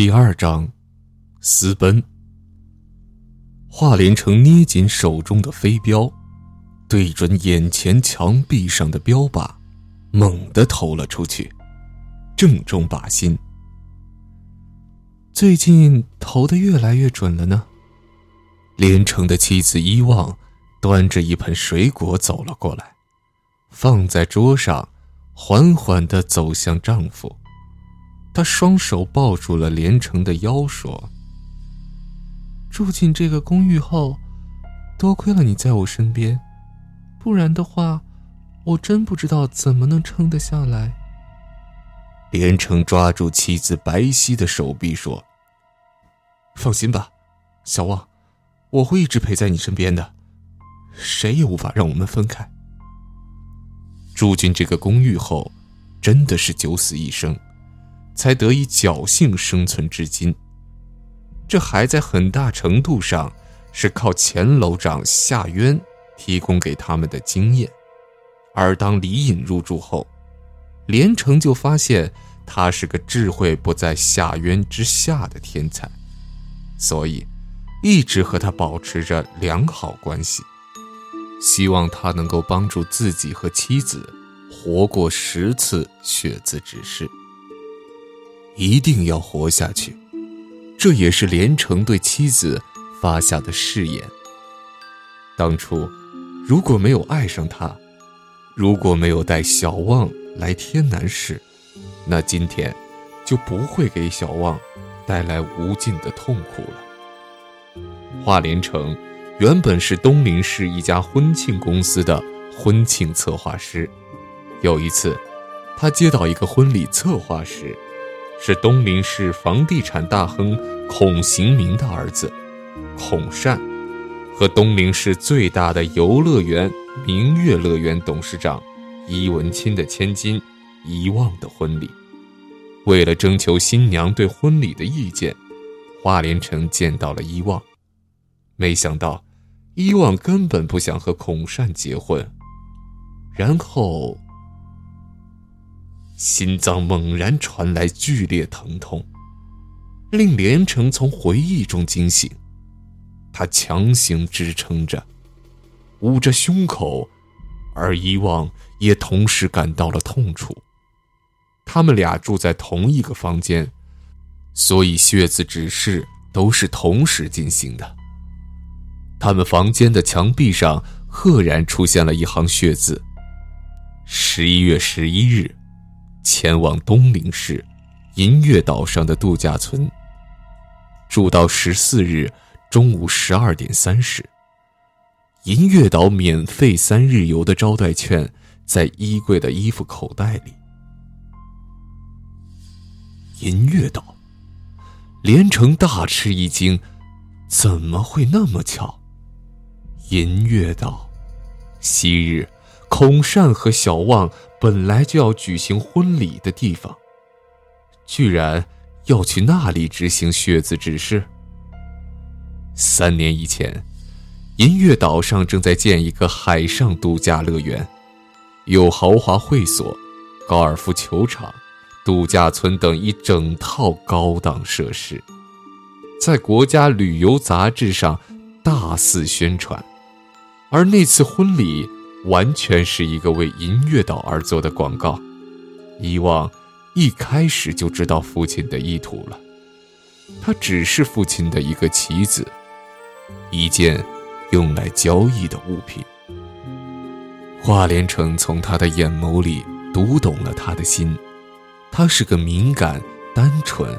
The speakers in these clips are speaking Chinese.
第二章，私奔。华连城捏紧手中的飞镖，对准眼前墙壁上的标靶，猛地投了出去，正中靶心。最近投的越来越准了呢。连城的妻子伊望端着一盆水果走了过来，放在桌上，缓缓的走向丈夫。他双手抱住了连城的腰，说：“住进这个公寓后，多亏了你在我身边，不然的话，我真不知道怎么能撑得下来。”连城抓住妻子白皙的手臂，说：“放心吧，小旺，我会一直陪在你身边的，谁也无法让我们分开。”住进这个公寓后，真的是九死一生。才得以侥幸生存至今。这还在很大程度上是靠前楼长夏渊提供给他们的经验。而当李隐入住后，连城就发现他是个智慧不在夏渊之下的天才，所以一直和他保持着良好关系，希望他能够帮助自己和妻子活过十次血字指示。一定要活下去，这也是连城对妻子发下的誓言。当初，如果没有爱上他，如果没有带小旺来天南市，那今天就不会给小旺带来无尽的痛苦了。华连城原本是东陵市一家婚庆公司的婚庆策划师，有一次，他接到一个婚礼策划时。是东林市房地产大亨孔行明的儿子孔善，和东林市最大的游乐园明月乐园董事长伊文钦的千金伊望的婚礼。为了征求新娘对婚礼的意见，华连城见到了伊望，没想到伊望根本不想和孔善结婚，然后。心脏猛然传来剧烈疼痛，令连城从回忆中惊醒。他强行支撑着，捂着胸口，而伊望也同时感到了痛楚。他们俩住在同一个房间，所以血字指示都是同时进行的。他们房间的墙壁上赫然出现了一行血字：“十一月十一日。”前往东陵市银月岛上的度假村，住到十四日中午十二点三十。银月岛免费三日游的招待券在衣柜的衣服口袋里。银月岛，连城大吃一惊，怎么会那么巧？银月岛，昔日孔善和小望。本来就要举行婚礼的地方，居然要去那里执行血字指示。三年以前，银月岛上正在建一个海上度假乐园，有豪华会所、高尔夫球场、度假村等一整套高档设施，在国家旅游杂志上大肆宣传，而那次婚礼。完全是一个为银月岛而做的广告。伊望一开始就知道父亲的意图了，他只是父亲的一个棋子，一件用来交易的物品。华连城从他的眼眸里读懂了他的心，她是个敏感、单纯，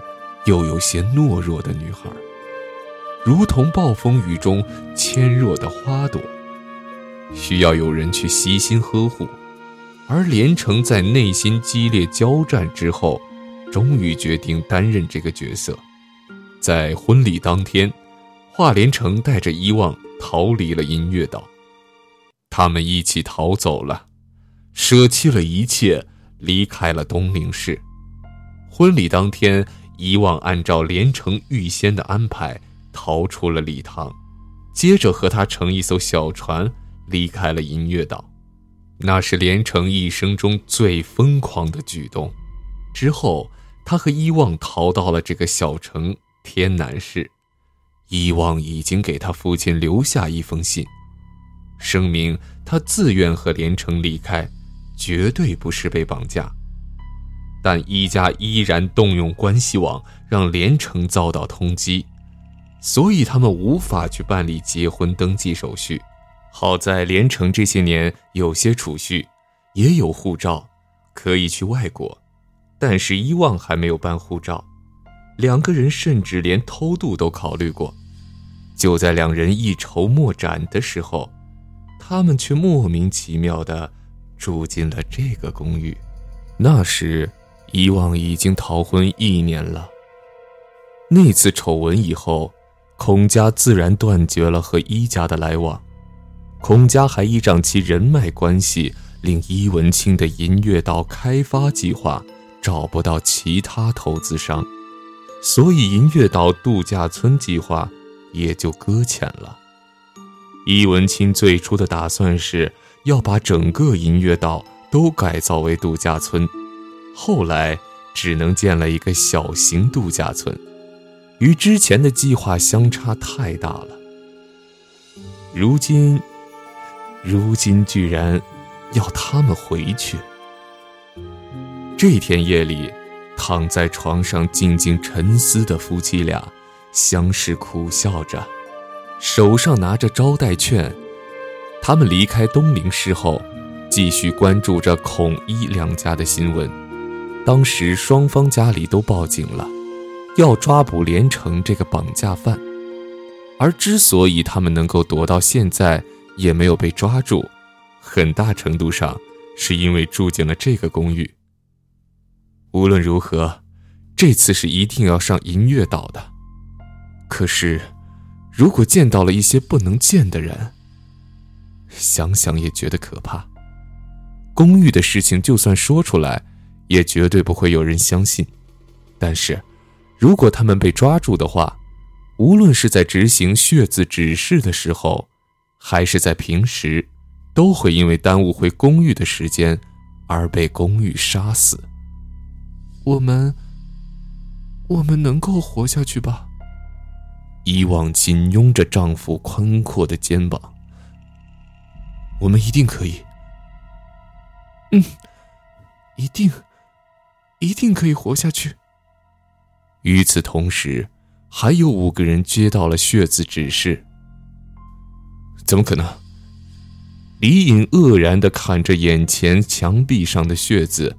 又有些懦弱的女孩，如同暴风雨中纤弱的花朵。需要有人去悉心呵护，而连城在内心激烈交战之后，终于决定担任这个角色。在婚礼当天，华连城带着伊望逃离了音乐岛，他们一起逃走了，舍弃了一切，离开了东陵市。婚礼当天，伊望按照连城预先的安排逃出了礼堂，接着和他乘一艘小船。离开了音乐岛，那是连城一生中最疯狂的举动。之后，他和伊旺逃到了这个小城天南市。伊旺已经给他父亲留下一封信，声明他自愿和连城离开，绝对不是被绑架。但伊家依然动用关系网，让连城遭到通缉，所以他们无法去办理结婚登记手续。好在连城这些年有些储蓄，也有护照，可以去外国。但是伊旺还没有办护照，两个人甚至连偷渡都考虑过。就在两人一筹莫展的时候，他们却莫名其妙地住进了这个公寓。那时，伊旺已经逃婚一年了。那次丑闻以后，孔家自然断绝了和伊家的来往。孔家还依仗其人脉关系，令伊文清的银月岛开发计划找不到其他投资商，所以银月岛度假村计划。也就搁浅了。伊文清最初的打算是要把整个银月岛都改造为度假村，后来只能建了一个小型度假村，与之前的计划相差太大了。如今，如今居然要他们回去。这天夜里，躺在床上静静沉思的夫妻俩。相视苦笑着，手上拿着招待券。他们离开东陵市后，继续关注着孔一两家的新闻。当时双方家里都报警了，要抓捕连城这个绑架犯。而之所以他们能够躲到现在也没有被抓住，很大程度上是因为住进了这个公寓。无论如何，这次是一定要上银月岛的。可是，如果见到了一些不能见的人，想想也觉得可怕。公寓的事情就算说出来，也绝对不会有人相信。但是，如果他们被抓住的话，无论是在执行血字指示的时候，还是在平时，都会因为耽误回公寓的时间而被公寓杀死。我们，我们能够活下去吧？伊旺紧拥着丈夫宽阔的肩膀，我们一定可以。嗯，一定，一定可以活下去。与此同时，还有五个人接到了血字指示。怎么可能？李颖愕然的看着眼前墙壁上的血字，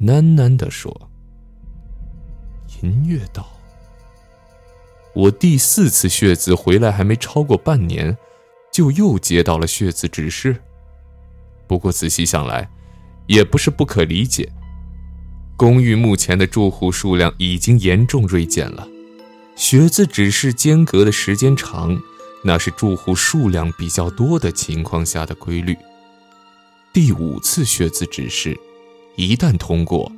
喃喃的说：“银月岛。”我第四次血字回来还没超过半年，就又接到了血字指示。不过仔细想来，也不是不可理解。公寓目前的住户数量已经严重锐减了，血字指示间隔的时间长，那是住户数量比较多的情况下的规律。第五次血字指示一旦通过，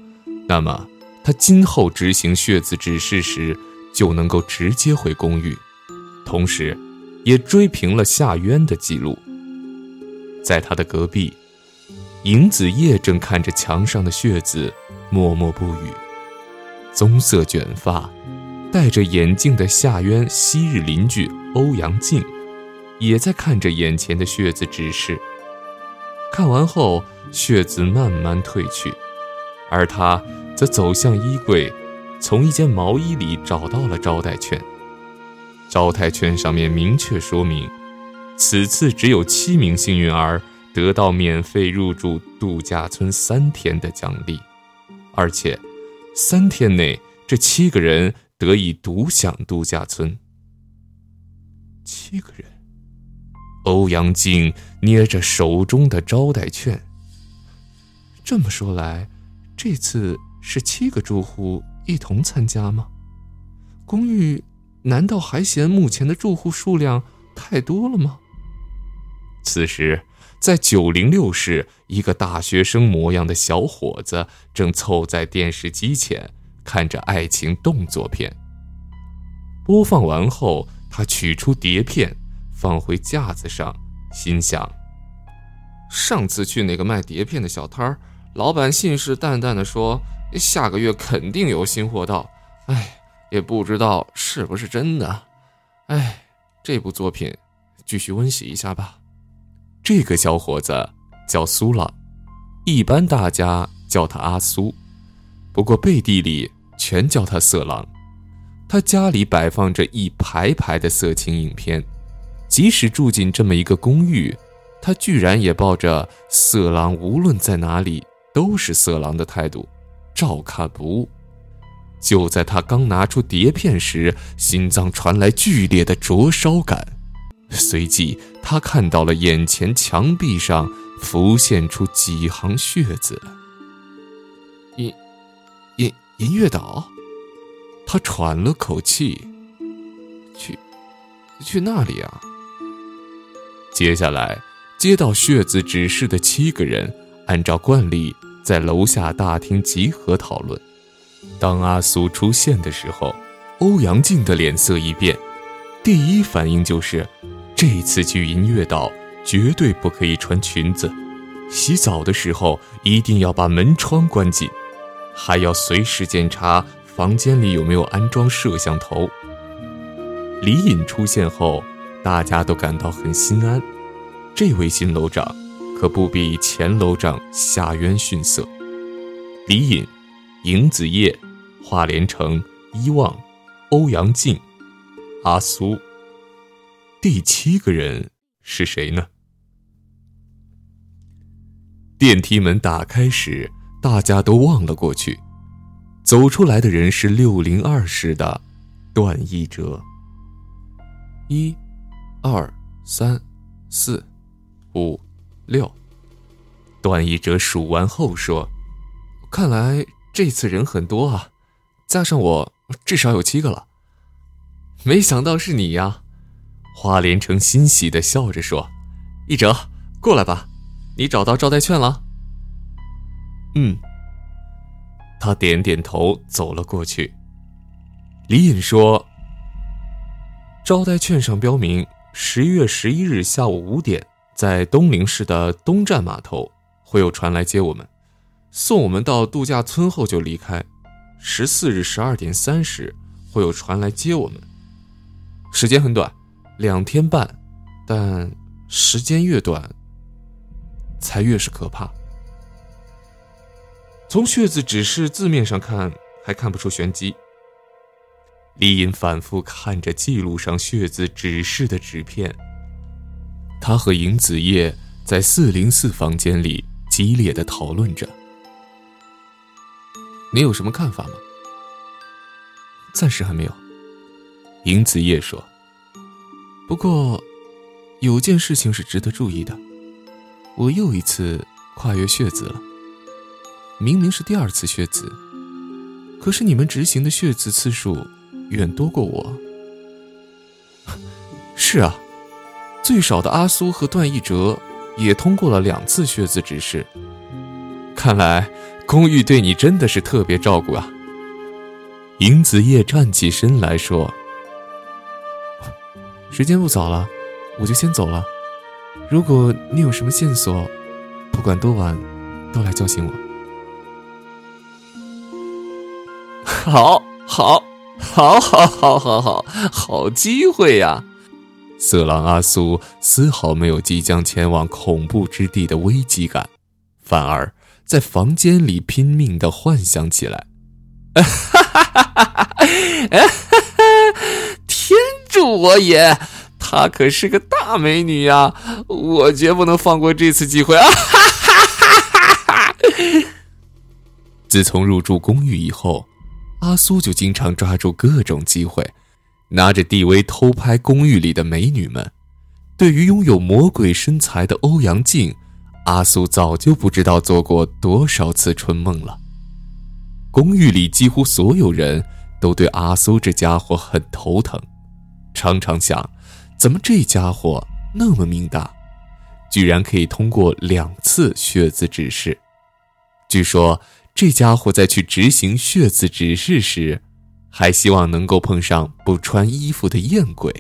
那么他今后执行血字指示时。就能够直接回公寓，同时，也追平了夏渊的记录。在他的隔壁，尹子叶正看着墙上的血字，默默不语。棕色卷发、戴着眼镜的夏渊昔日邻居欧阳靖，也在看着眼前的血字指示。看完后，血字慢慢褪去，而他则走向衣柜。从一件毛衣里找到了招待券，招待券上面明确说明，此次只有七名幸运儿得到免费入住度假村三天的奖励，而且三天内这七个人得以独享度假村。七个人，欧阳靖捏着手中的招待券。这么说来，这次是七个住户。一同参加吗？公寓难道还嫌目前的住户数量太多了吗？此时，在九零六室，一个大学生模样的小伙子正凑在电视机前看着爱情动作片。播放完后，他取出碟片放回架子上，心想：上次去那个卖碟片的小摊儿，老板信誓旦旦地说。下个月肯定有新货到。哎，也不知道是不是真的。哎，这部作品继续温习一下吧。这个小伙子叫苏朗，一般大家叫他阿苏，不过背地里全叫他色狼。他家里摆放着一排排的色情影片，即使住进这么一个公寓，他居然也抱着“色狼无论在哪里都是色狼”的态度，照看不误。就在他刚拿出碟片时，心脏传来剧烈的灼烧感，随即他看到了眼前墙壁上浮现出几行血字：“音音乐岛。”他喘了口气，去，去那里啊？接下来，接到血字指示的七个人，按照惯例在楼下大厅集合讨论。当阿苏出现的时候，欧阳靖的脸色一变，第一反应就是，这次去银月岛绝对不可以穿裙子，洗澡的时候一定要把门窗关紧，还要随时检查。房间里有没有安装摄像头？李隐出现后，大家都感到很心安。这位新楼长可不比前楼长下渊逊色。李隐、尹子夜、华连城、伊望、欧阳靖、阿苏，第七个人是谁呢？电梯门打开时，大家都望了过去。走出来的人是六零二室的段一哲。一、二、三、四、五、六。段一哲数完后说：“看来这次人很多啊，加上我，至少有七个了。没想到是你呀！”花连城欣喜的笑着说：“一哲，过来吧，你找到招待券了？”“嗯。”他点点头，走了过去。李隐说：“招待券上标明，十一月十一日下午五点，在东陵市的东站码头会有船来接我们，送我们到度假村后就离开。十四日十二点三十会有船来接我们，时间很短，两天半，但时间越短，才越是可怕。”从血字指示字面上看，还看不出玄机。李隐反复看着记录上血字指示的纸片。他和尹子夜在四零四房间里激烈的讨论着。你有什么看法吗？暂时还没有。尹子夜说。不过，有件事情是值得注意的。我又一次跨越血字了。明明是第二次血字，可是你们执行的血字次数远多过我。是啊，最少的阿苏和段奕哲也通过了两次血字指示。看来公寓对你真的是特别照顾啊。尹子夜站起身来说：“时间不早了，我就先走了。如果你有什么线索，不管多晚，都来叫醒我。”好，好，好，好，好，好，好，好机会呀！色狼阿苏丝毫没有即将前往恐怖之地的危机感，反而在房间里拼命的幻想起来。哈哈哈哈哈！天助我也！她可是个大美女呀，我绝不能放过这次机会啊！哈哈哈哈哈！自从入住公寓以后。阿苏就经常抓住各种机会，拿着 DV 偷拍公寓里的美女们。对于拥有魔鬼身材的欧阳靖，阿苏早就不知道做过多少次春梦了。公寓里几乎所有人都对阿苏这家伙很头疼，常常想，怎么这家伙那么命大，居然可以通过两次血字指示？据说。这家伙在去执行血字指示时，还希望能够碰上不穿衣服的艳鬼。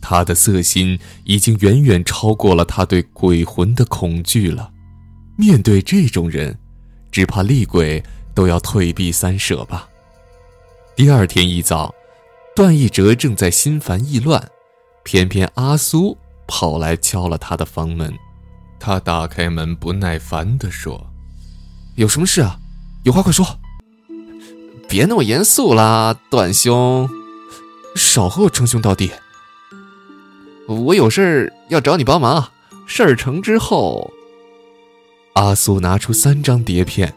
他的色心已经远远超过了他对鬼魂的恐惧了。面对这种人，只怕厉鬼都要退避三舍吧。第二天一早，段义哲正在心烦意乱，偏偏阿苏跑来敲了他的房门。他打开门，不耐烦地说：“有什么事啊？有话快说。别那么严肃啦，段兄，少和我称兄道弟。我有事要找你帮忙。事儿成之后，阿苏拿出三张碟片，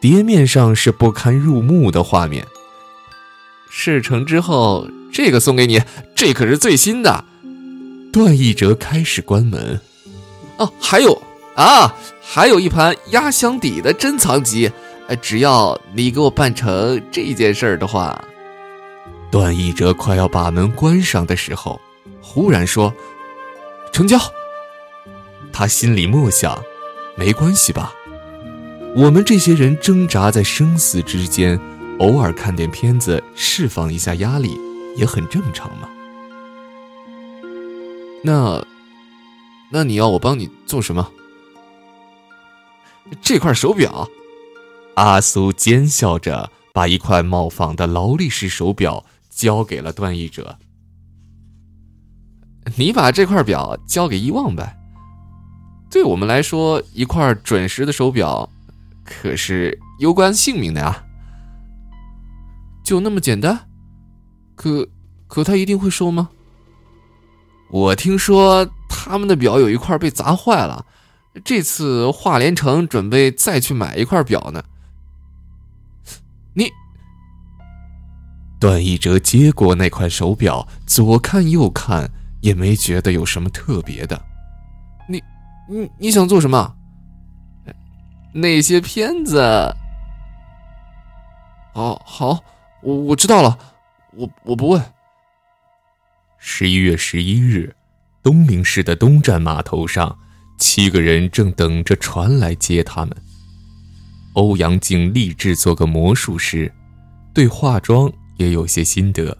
碟面上是不堪入目的画面。事成之后，这个送给你，这可是最新的。段义哲开始关门。哦，还有啊，还有一盘压箱底的珍藏集哎，只要你给我办成这件事儿的话，段义哲快要把门关上的时候，忽然说：“成交。”他心里默想：“没关系吧？我们这些人挣扎在生死之间，偶尔看点片子释放一下压力，也很正常嘛。”那。那你要我帮你做什么？这块手表，阿苏奸笑着把一块冒仿的劳力士手表交给了段义哲。你把这块表交给伊旺呗。对我们来说，一块准时的手表可是攸关性命的呀。就那么简单？可可他一定会收吗？我听说。他们的表有一块被砸坏了，这次华联城准备再去买一块表呢。段义哲接过那块手表，左看右看，也没觉得有什么特别的。你，你你想做什么？那些片子？好，好，我我知道了，我我不问。十一月十一日。东明市的东站码头上，七个人正等着船来接他们。欧阳靖立志做个魔术师，对化妆也有些心得，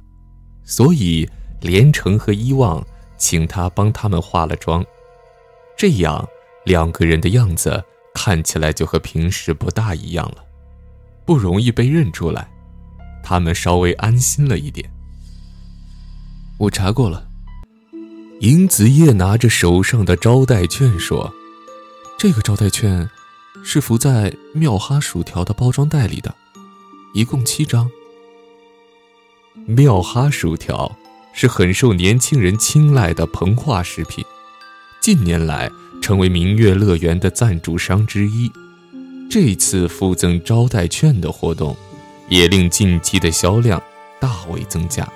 所以连城和伊旺请他帮他们化了妆，这样两个人的样子看起来就和平时不大一样了，不容易被认出来，他们稍微安心了一点。我查过了。尹子夜拿着手上的招待券说：“这个招待券是附在妙哈薯条的包装袋里的，一共七张。妙哈薯条是很受年轻人青睐的膨化食品，近年来成为明月乐园的赞助商之一。这次附赠招待券的活动，也令近期的销量大为增加。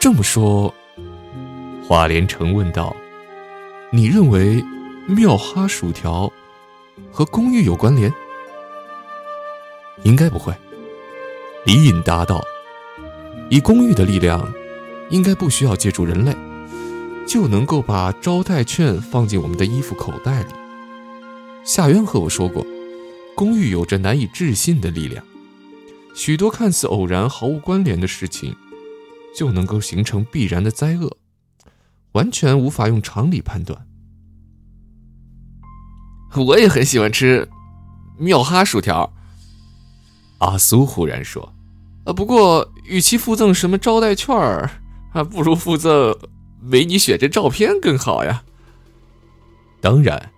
这么说。”华连成问道：“你认为妙哈薯条和公寓有关联？应该不会。”李隐答道：“以公寓的力量，应该不需要借助人类，就能够把招待券放进我们的衣服口袋里。夏渊和我说过，公寓有着难以置信的力量，许多看似偶然、毫无关联的事情，就能够形成必然的灾厄。”完全无法用常理判断。我也很喜欢吃妙哈薯条。阿苏忽然说：“呃，不过与其附赠什么招待券儿，还不如附赠美女写真照片更好呀。”当然，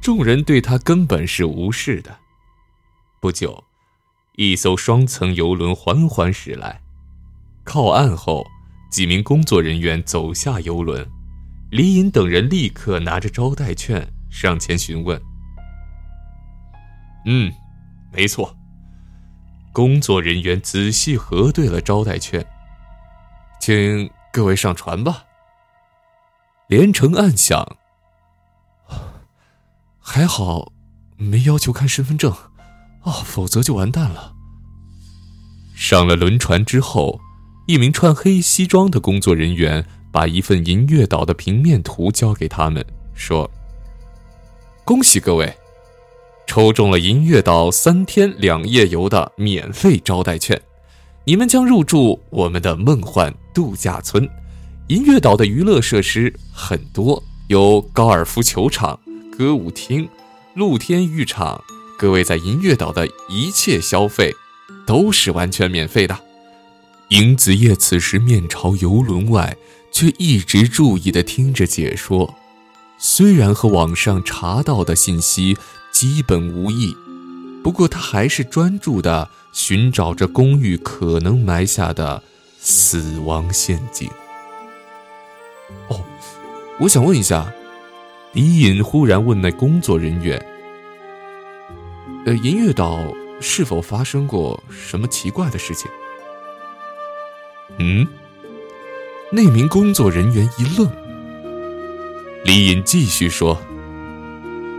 众人对他根本是无视的。不久，一艘双层游轮缓缓驶来，靠岸后，几名工作人员走下游轮。李隐等人立刻拿着招待券上前询问。嗯，没错。工作人员仔细核对了招待券，请各位上船吧。连城暗想：还好没要求看身份证，哦，否则就完蛋了。上了轮船之后，一名穿黑西装的工作人员。把一份银月岛的平面图交给他们，说：“恭喜各位，抽中了银月岛三天两夜游的免费招待券，你们将入住我们的梦幻度假村。银月岛的娱乐设施很多，有高尔夫球场、歌舞厅、露天浴场、各位在银月岛的一切消费都是完全免费的。银子夜此时面朝游轮外，却一直注意地听着解说。虽然和网上查到的信息基本无异，不过他还是专注地寻找着公寓可能埋下的死亡陷阱。哦，我想问一下，李隐忽然问那工作人员：“呃，银月岛是否发生过什么奇怪的事情？”嗯，那名工作人员一愣。李隐继续说：“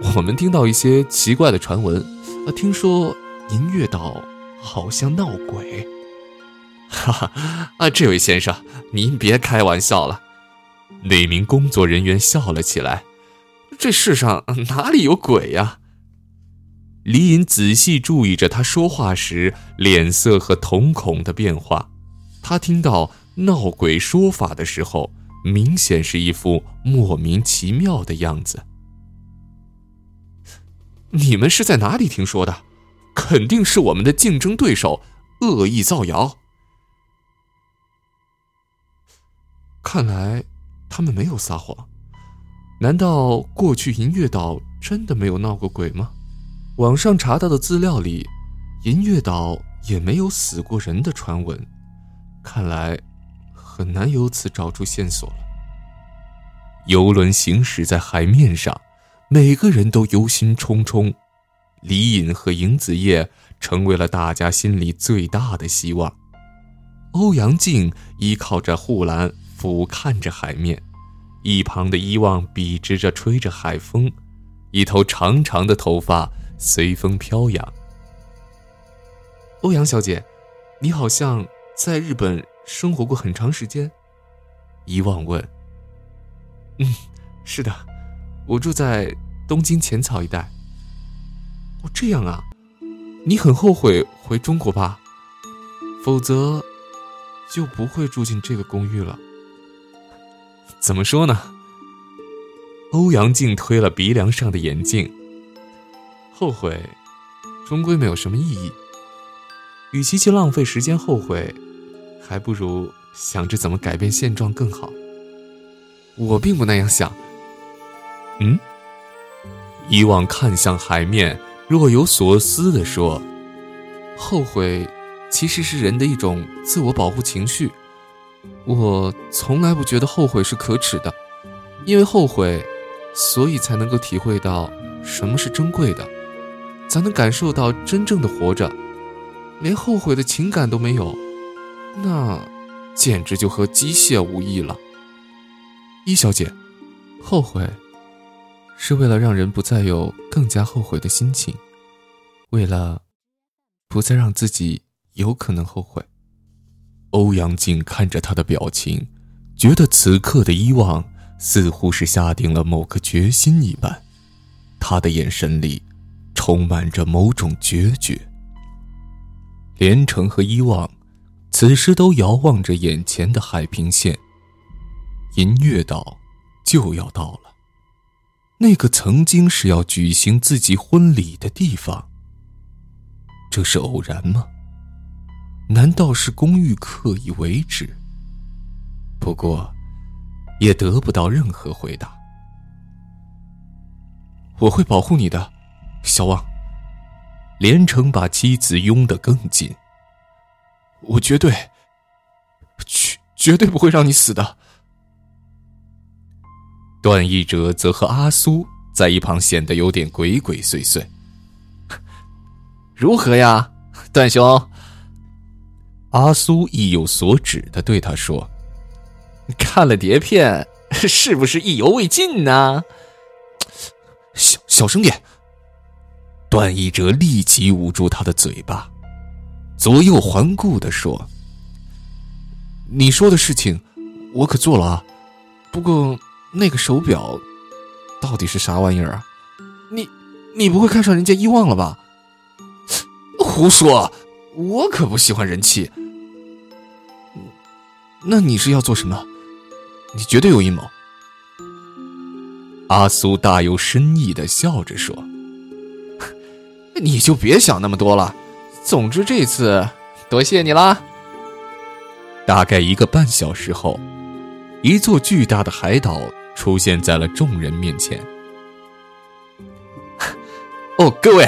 我们听到一些奇怪的传闻，啊，听说银月岛好像闹鬼。”哈哈，啊，这位先生，您别开玩笑了。那名工作人员笑了起来：“这世上哪里有鬼呀？”李隐仔细注意着他说话时脸色和瞳孔的变化。他听到闹鬼说法的时候，明显是一副莫名其妙的样子。你们是在哪里听说的？肯定是我们的竞争对手恶意造谣。看来他们没有撒谎。难道过去银月岛真的没有闹过鬼吗？网上查到的资料里，银月岛也没有死过人的传闻。看来很难由此找出线索了。游轮行驶在海面上，每个人都忧心忡忡。李隐和尹子夜成为了大家心里最大的希望。欧阳靖依靠着护栏，俯瞰着海面，一旁的伊望笔直着吹着海风，一头长长的头发随风飘扬。欧阳小姐，你好像……在日本生活过很长时间，伊望问：“嗯，是的，我住在东京浅草一带。哦，这样啊，你很后悔回中国吧？否则就不会住进这个公寓了。怎么说呢？”欧阳靖推了鼻梁上的眼镜，后悔，终归没有什么意义。与其去浪费时间后悔。还不如想着怎么改变现状更好。我并不那样想。嗯，伊望看向海面，若有所思地说：“后悔其实是人的一种自我保护情绪。我从来不觉得后悔是可耻的，因为后悔，所以才能够体会到什么是珍贵的，才能感受到真正的活着。连后悔的情感都没有。”那，简直就和机械无异了。一小姐，后悔，是为了让人不再有更加后悔的心情，为了不再让自己有可能后悔。欧阳靖看着他的表情，觉得此刻的伊望似乎是下定了某个决心一般，他的眼神里充满着某种决绝。连城和伊望。此时都遥望着眼前的海平线。银月岛就要到了，那个曾经是要举行自己婚礼的地方。这是偶然吗？难道是公寓刻意为之？不过，也得不到任何回答。我会保护你的，小王。连城把妻子拥得更紧。我绝对，绝绝对不会让你死的。段奕哲则和阿苏在一旁显得有点鬼鬼祟祟。如何呀，段兄？阿苏意有所指的对他说：“看了碟片，是不是意犹未尽呢？”小小声点。段奕哲立即捂住他的嘴巴。左右环顾的说：“你说的事情，我可做了啊。不过那个手表到底是啥玩意儿啊？你你不会看上人家伊旺了吧？胡说！我可不喜欢人气。那你是要做什么？你绝对有阴谋。阿苏大有深意的笑着说。你就别想那么多了。总之这次多谢你啦。大概一个半小时后一座巨大的海岛出现在了众人面前。哦各位